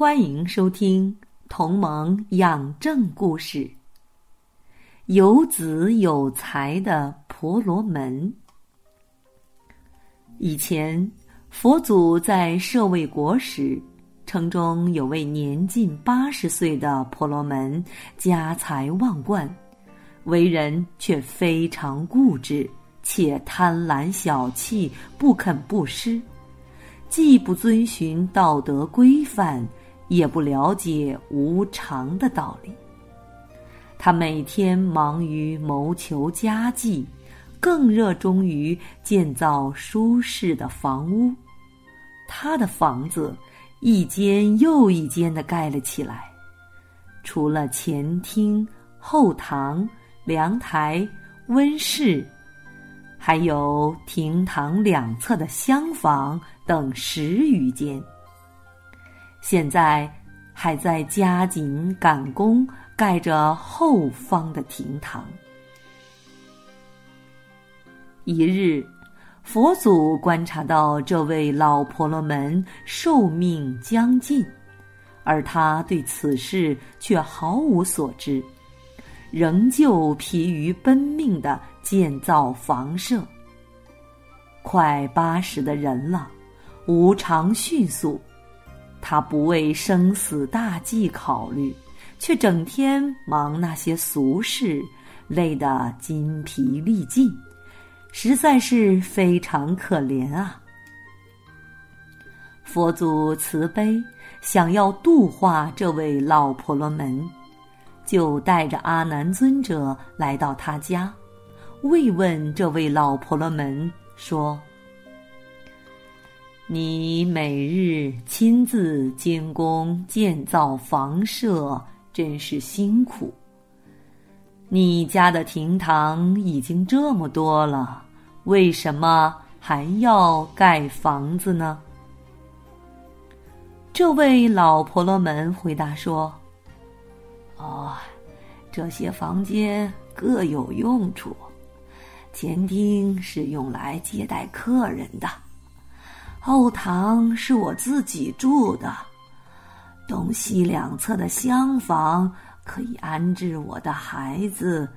欢迎收听《同盟养正故事》。有子有才的婆罗门。以前，佛祖在舍卫国时，城中有位年近八十岁的婆罗门，家财万贯，为人却非常固执，且贪婪小气，不肯布施，既不遵循道德规范。也不了解无常的道理。他每天忙于谋求家计，更热衷于建造舒适的房屋。他的房子一间又一间的盖了起来，除了前厅、后堂、凉台、温室，还有厅堂两侧的厢房等十余间。现在还在加紧赶工，盖着后方的亭堂。一日，佛祖观察到这位老婆罗门寿命将近，而他对此事却毫无所知，仍旧疲于奔命的建造房舍。快八十的人了，无常迅速。他不为生死大计考虑，却整天忙那些俗事，累得筋疲力尽，实在是非常可怜啊！佛祖慈悲，想要度化这位老婆罗门，就带着阿难尊者来到他家，慰问这位老婆罗门，说。你每日亲自监工建造房舍，真是辛苦。你家的亭堂已经这么多了，为什么还要盖房子呢？这位老婆罗门回答说：“哦，这些房间各有用处，前厅是用来接待客人的。”后堂是我自己住的，东西两侧的厢房可以安置我的孩子、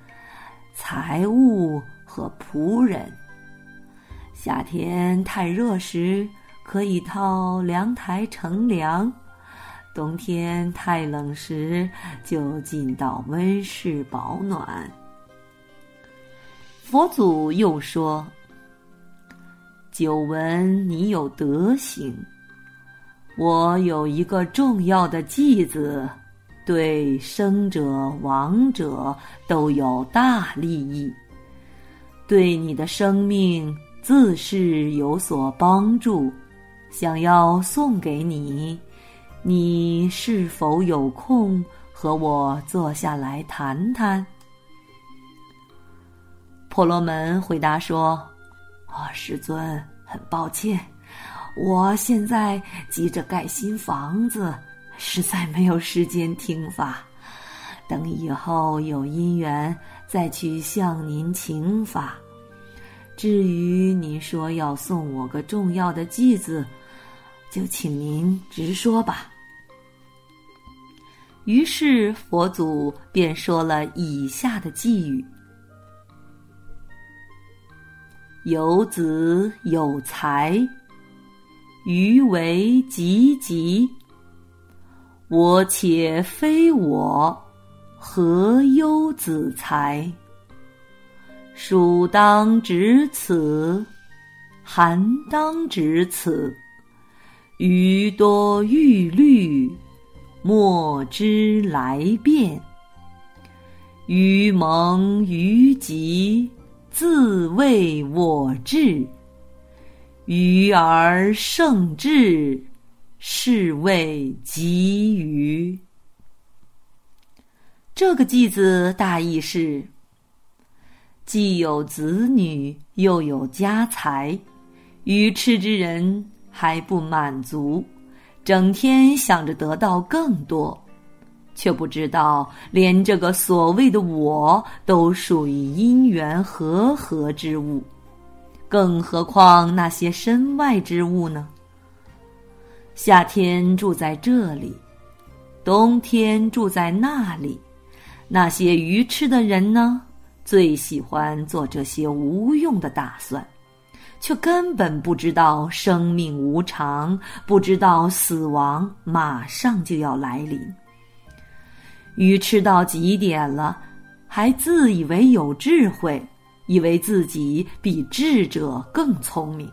财物和仆人。夏天太热时，可以套凉台乘凉；冬天太冷时，就进到温室保暖。佛祖又说。久闻你有德行，我有一个重要的继子，对生者亡者都有大利益，对你的生命自是有所帮助，想要送给你，你是否有空和我坐下来谈谈？婆罗门回答说。啊，师尊，很抱歉，我现在急着盖新房子，实在没有时间听法。等以后有姻缘，再去向您请法。至于您说要送我个重要的继子，就请您直说吧。于是佛祖便说了以下的寄语。有子有才，余为吉吉。我且非我，何忧子才？蜀当执此，韩当执此。余多欲虑，莫知来变。余蒙余吉。自谓我智，愚而胜智，是谓吉于。这个偈子大意是：既有子女，又有家财，愚痴之人还不满足，整天想着得到更多。却不知道，连这个所谓的我都属于因缘和合之物，更何况那些身外之物呢？夏天住在这里，冬天住在那里，那些愚痴的人呢，最喜欢做这些无用的打算，却根本不知道生命无常，不知道死亡马上就要来临。愚痴到极点了，还自以为有智慧，以为自己比智者更聪明，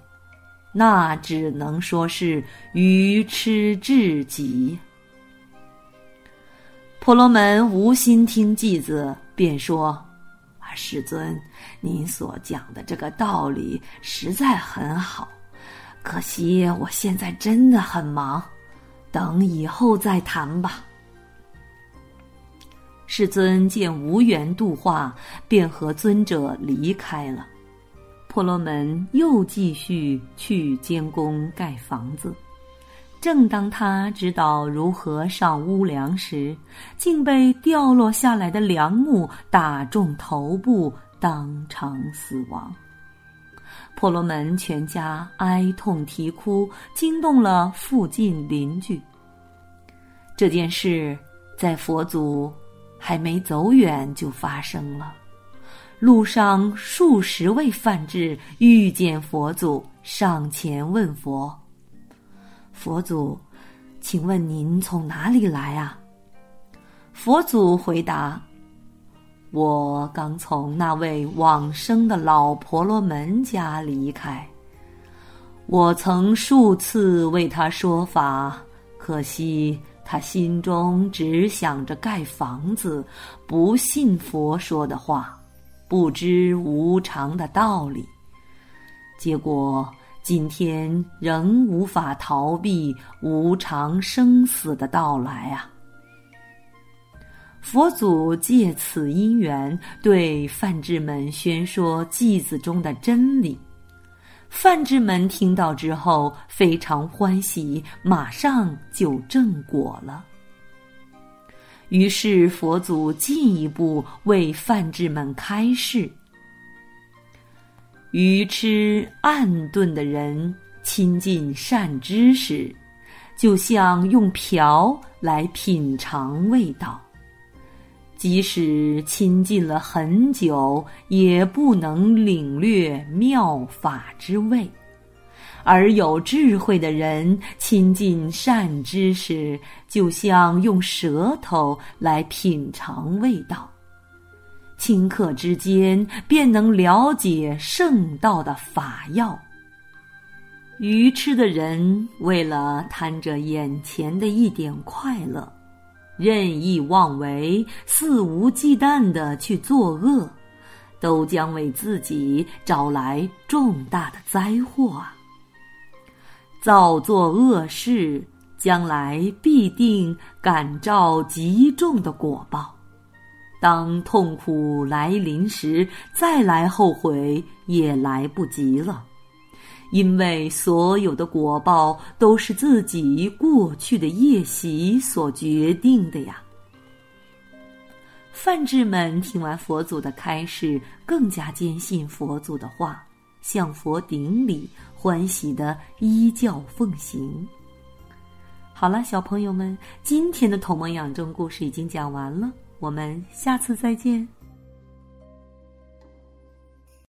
那只能说是愚痴至极。婆罗门无心听偈子，便说：“啊，世尊，您所讲的这个道理实在很好，可惜我现在真的很忙，等以后再谈吧。”世尊见无缘度化，便和尊者离开了。婆罗门又继续去监宫盖房子。正当他知道如何上屋梁时，竟被掉落下来的梁木打中头部，当场死亡。婆罗门全家哀痛啼哭，惊动了附近邻居。这件事在佛祖。还没走远就发生了。路上数十位梵志遇见佛祖，上前问佛：“佛祖，请问您从哪里来啊？”佛祖回答：“我刚从那位往生的老婆罗门家离开。我曾数次为他说法，可惜。”他心中只想着盖房子，不信佛说的话，不知无常的道理，结果今天仍无法逃避无常生死的到来啊！佛祖借此因缘，对梵志们宣说偈子中的真理。范志们听到之后非常欢喜，马上就正果了。于是佛祖进一步为范志们开示：愚痴暗钝的人亲近善知识，就像用瓢来品尝味道。即使亲近了很久，也不能领略妙法之味；而有智慧的人亲近善知识，就像用舌头来品尝味道，顷刻之间便能了解圣道的法要。愚痴的人为了贪着眼前的一点快乐。任意妄为、肆无忌惮的去作恶，都将为自己招来重大的灾祸啊！造作恶事，将来必定感召极重的果报。当痛苦来临时，再来后悔也来不及了。因为所有的果报都是自己过去的业习所决定的呀。范志们听完佛祖的开示，更加坚信佛祖的话，向佛顶礼，欢喜的依教奉行。好了，小朋友们，今天的《同盟养正》故事已经讲完了，我们下次再见。